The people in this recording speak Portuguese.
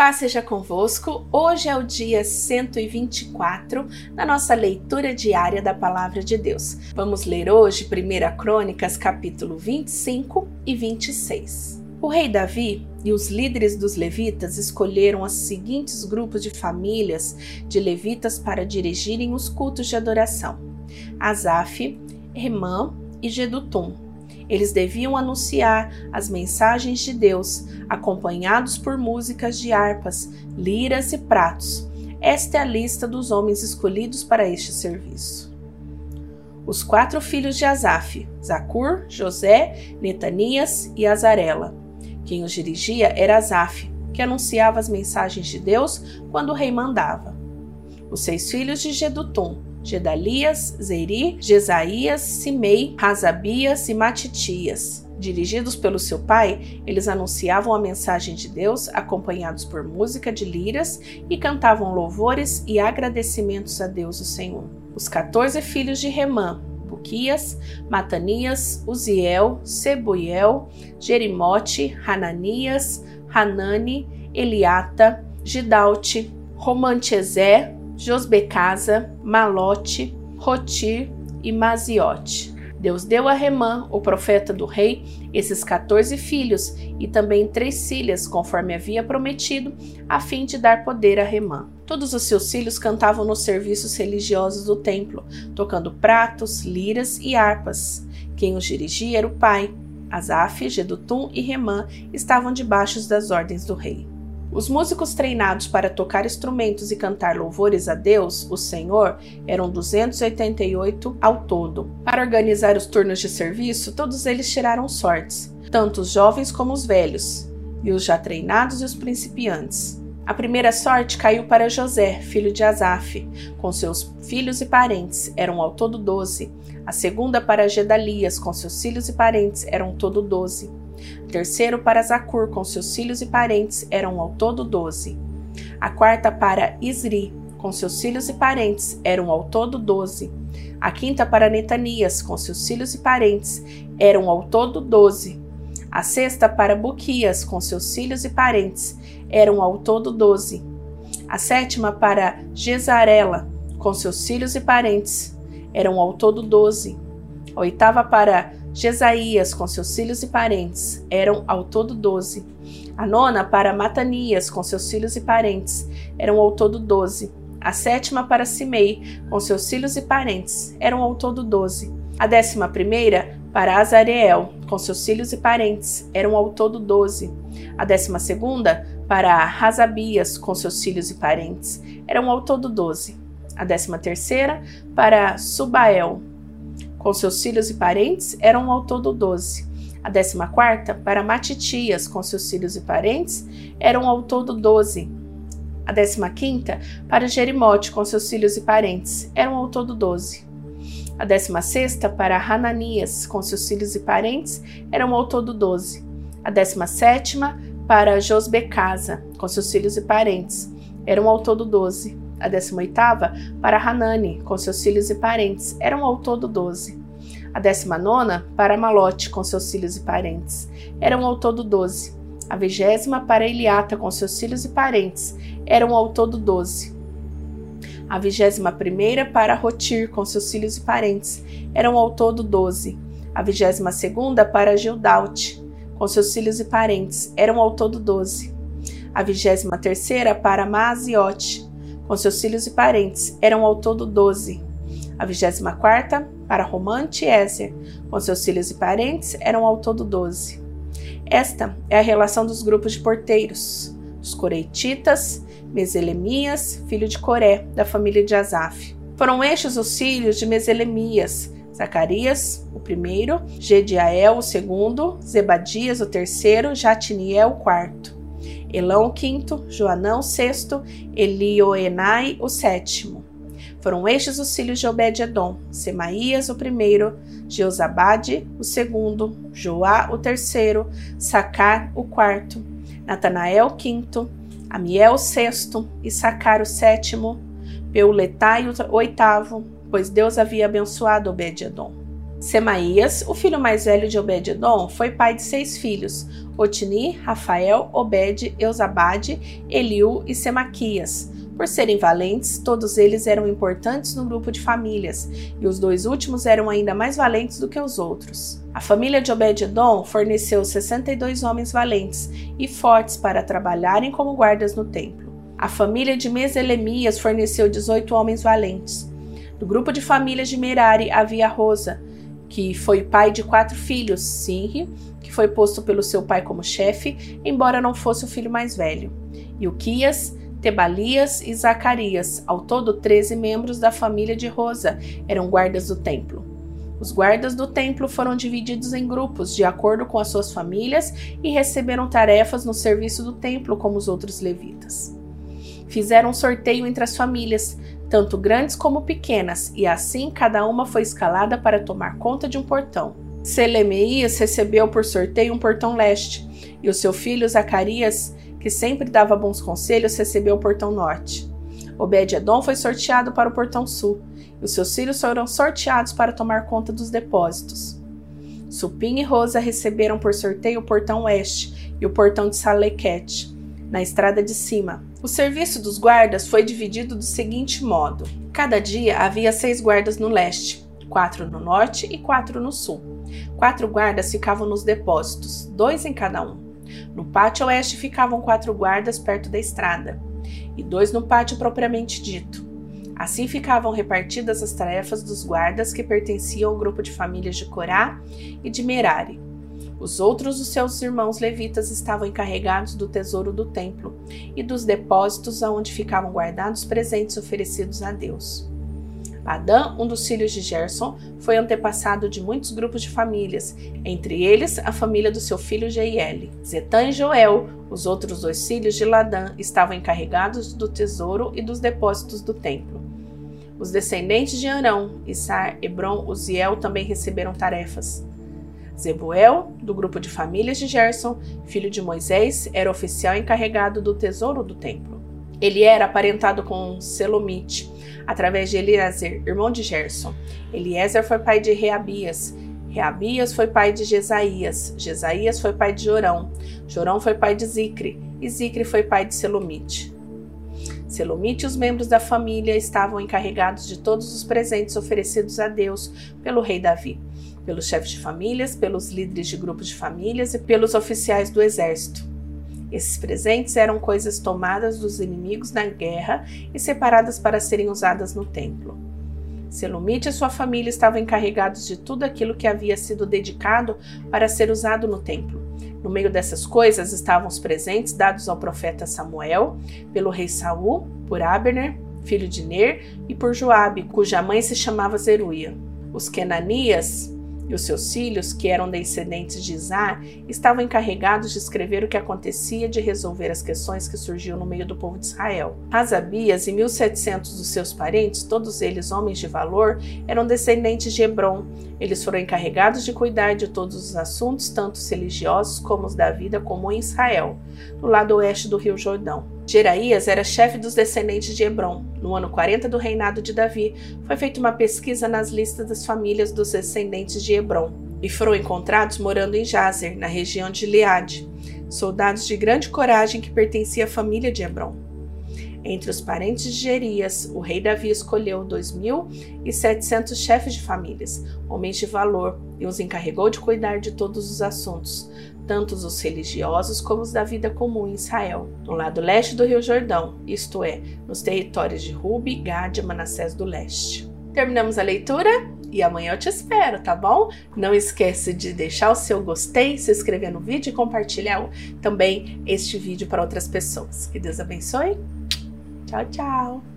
Paz seja convosco. Hoje é o dia 124 da nossa leitura diária da Palavra de Deus. Vamos ler hoje 1 Crônicas, capítulo 25 e 26. O rei Davi e os líderes dos levitas escolheram os seguintes grupos de famílias de levitas para dirigirem os cultos de adoração: Asaf, Remã e Gedutum eles deviam anunciar as mensagens de Deus, acompanhados por músicas de harpas, liras e pratos. Esta é a lista dos homens escolhidos para este serviço. Os quatro filhos de Asaf, Zacur, José, Netanias e Azarela. Quem os dirigia era Asaf, que anunciava as mensagens de Deus quando o rei mandava. Os seis filhos de Gedutum, Gedalias, Zeri, Jesaías, Simei, Razabias e Matitias. Dirigidos pelo seu pai, eles anunciavam a mensagem de Deus, acompanhados por música de liras, e cantavam louvores e agradecimentos a Deus, o Senhor. Os 14 filhos de Remã, Buquias, Matanias, Uziel, Sebuiel, Jerimote, Hananias, Hanani, Eliata, Gidalte, Romantezé, Josbecasa, Malote, Rotir e Maziote. Deus deu a Remã, o profeta do rei, esses 14 filhos e também três filhas, conforme havia prometido, a fim de dar poder a Remã. Todos os seus filhos cantavam nos serviços religiosos do templo, tocando pratos, liras e harpas. Quem os dirigia era o pai. Asaf, Gedutum e Remã estavam debaixo das ordens do rei. Os músicos treinados para tocar instrumentos e cantar louvores a Deus, o Senhor, eram 288 ao todo. Para organizar os turnos de serviço, todos eles tiraram sortes, tanto os jovens como os velhos, e os já treinados e os principiantes. A primeira sorte caiu para José, filho de Asaf, com seus filhos e parentes, eram ao todo doze. A segunda para Gedalias, com seus filhos e parentes, eram todo doze terceiro para Zacur, com seus filhos e parentes, eram ao todo doze. A quarta para Isri, com seus filhos e parentes, eram ao todo doze. A quinta para Netanias, com seus filhos e parentes, eram ao todo doze. A sexta para Buquias, com seus filhos e parentes, eram ao todo doze. A sétima para Gesarela, com seus filhos e parentes, eram ao todo doze. A oitava para Jesaías, com seus filhos e parentes, eram ao todo doze. A nona para Matanias, com seus filhos e parentes, eram ao todo doze. A sétima para Simei, com seus filhos e parentes, eram ao todo doze. A décima primeira para Azareel, com seus filhos e parentes, eram ao todo doze. A décima segunda para Razabias, com seus filhos e parentes, eram ao todo doze. A décima terceira para Subael, com seus filhos e parentes, eram ao todo doze. A décima quarta, para Matitias, com seus filhos e parentes, eram ao todo doze. A décima quinta, para Jerimote, com seus filhos e parentes, eram ao todo doze. A décima sexta, para Hananias, com seus filhos e parentes, eram ao todo doze. A décima sétima, para Josbecasa, com seus filhos e parentes, eram ao todo doze a 18 para Hanani, com seus filhos e parentes, eram ao todo doze. A 19 para Malote, com seus filhos e parentes, eram ao todo doze. A vigésima para Eliata, com seus filhos e parentes, eram ao todo doze. A vigésima primeira para Rotir, com seus filhos e parentes, eram ao todo doze. A vigésima segunda para Gildalte, com seus filhos e parentes, eram ao todo doze. A vigésima terceira para Maziote, com seus filhos e parentes, eram ao todo doze. A vigésima quarta, para Romante Ézer, com seus filhos e parentes, eram ao todo doze. Esta é a relação dos grupos de porteiros, os coreititas, Meselemias, filho de Coré, da família de Asaf. Foram estes os filhos de Meselemias, Zacarias, o primeiro, Gediael, o segundo, Zebadias, o terceiro, Jatiniel, o quarto. Elão o quinto, Joanão o sexto, Elioenai o sétimo. Foram estes os filhos de Obed-edom, Semaías o primeiro, Jeozabade o segundo, Joá o terceiro, Sacar o quarto, Natanael o quinto, Amiel o sexto e Sacar o sétimo, Peuletai o oitavo, pois Deus havia abençoado Obed-edom. Semaías, o filho mais velho de Obed-edom, foi pai de seis filhos: Otni, Rafael, Obed, Eusabade, Eliú e Semaquias. Por serem valentes, todos eles eram importantes no grupo de famílias, e os dois últimos eram ainda mais valentes do que os outros. A família de Obed-edom forneceu 62 homens valentes e fortes para trabalharem como guardas no templo. A família de Meselemias forneceu 18 homens valentes. Do grupo de famílias de Merari havia Rosa, que foi pai de quatro filhos, Sinri, que foi posto pelo seu pai como chefe, embora não fosse o filho mais velho, Uquias, Tebalias e Zacarias, ao todo 13 membros da família de Rosa, eram guardas do templo. Os guardas do templo foram divididos em grupos de acordo com as suas famílias e receberam tarefas no serviço do templo como os outros levitas. Fizeram um sorteio entre as famílias, tanto grandes como pequenas, e assim cada uma foi escalada para tomar conta de um portão. Selemeias recebeu por sorteio um portão leste, e o seu filho Zacarias que sempre dava bons conselhos, recebeu o portão norte. Obed-Edom foi sorteado para o portão sul, e os seus filhos foram sorteados para tomar conta dos depósitos. Supim e Rosa receberam por sorteio o portão oeste e o portão de Salequete, na estrada de cima. O serviço dos guardas foi dividido do seguinte modo: cada dia havia seis guardas no leste, quatro no norte e quatro no sul. Quatro guardas ficavam nos depósitos, dois em cada um. No pátio oeste ficavam quatro guardas perto da estrada, e dois no pátio propriamente dito. Assim ficavam repartidas as tarefas dos guardas que pertenciam ao grupo de famílias de Corá e de Merari. Os outros dos seus irmãos levitas estavam encarregados do tesouro do templo e dos depósitos aonde ficavam guardados presentes oferecidos a Deus. Adã, um dos filhos de Gerson, foi antepassado de muitos grupos de famílias, entre eles a família do seu filho Jeiel. Zetã e Joel, os outros dois filhos de Ladã, estavam encarregados do tesouro e dos depósitos do templo. Os descendentes de Arão, Issar, Hebron, Uziel também receberam tarefas. Zebuel, do grupo de famílias de Gerson, filho de Moisés, era oficial encarregado do tesouro do templo. Ele era aparentado com Selomite, através de Eliezer, irmão de Gerson. Eliezer foi pai de Reabias. Reabias foi pai de Jesaías. Jesaías foi pai de Jorão. Jorão foi pai de Zicre. E Zicre foi pai de Selomite. Selomite e os membros da família estavam encarregados de todos os presentes oferecidos a Deus pelo rei Davi, pelos chefes de famílias, pelos líderes de grupos de famílias e pelos oficiais do exército. Esses presentes eram coisas tomadas dos inimigos na guerra e separadas para serem usadas no templo. Selumite e sua família estavam encarregados de tudo aquilo que havia sido dedicado para ser usado no templo. No meio dessas coisas estavam os presentes dados ao profeta Samuel, pelo rei Saul, por Abner, filho de Ner, e por Joabe, cuja mãe se chamava Zeruia. Os Kenanias, e os seus filhos, que eram descendentes de Isar, estavam encarregados de escrever o que acontecia de resolver as questões que surgiam no meio do povo de Israel. Asabias e 1700 dos seus parentes, todos eles homens de valor, eram descendentes de Hebron. Eles foram encarregados de cuidar de todos os assuntos, tanto religiosos como os da vida comum em Israel, no lado oeste do rio Jordão. Jeraías era chefe dos descendentes de Hebron. No ano 40 do reinado de Davi, foi feita uma pesquisa nas listas das famílias dos descendentes de Hebron, e foram encontrados morando em Jazer, na região de Leade, soldados de grande coragem que pertenciam à família de Hebron. Entre os parentes de Gerias, o rei Davi escolheu 2.700 chefes de famílias, homens de valor, e os encarregou de cuidar de todos os assuntos, tanto os religiosos como os da vida comum em Israel, no lado leste do Rio Jordão, isto é, nos territórios de Rubi, Gad e Manassés do leste. Terminamos a leitura e amanhã eu te espero, tá bom? Não esquece de deixar o seu gostei, se inscrever no vídeo e compartilhar também este vídeo para outras pessoas. Que Deus abençoe. Tchau, tchau.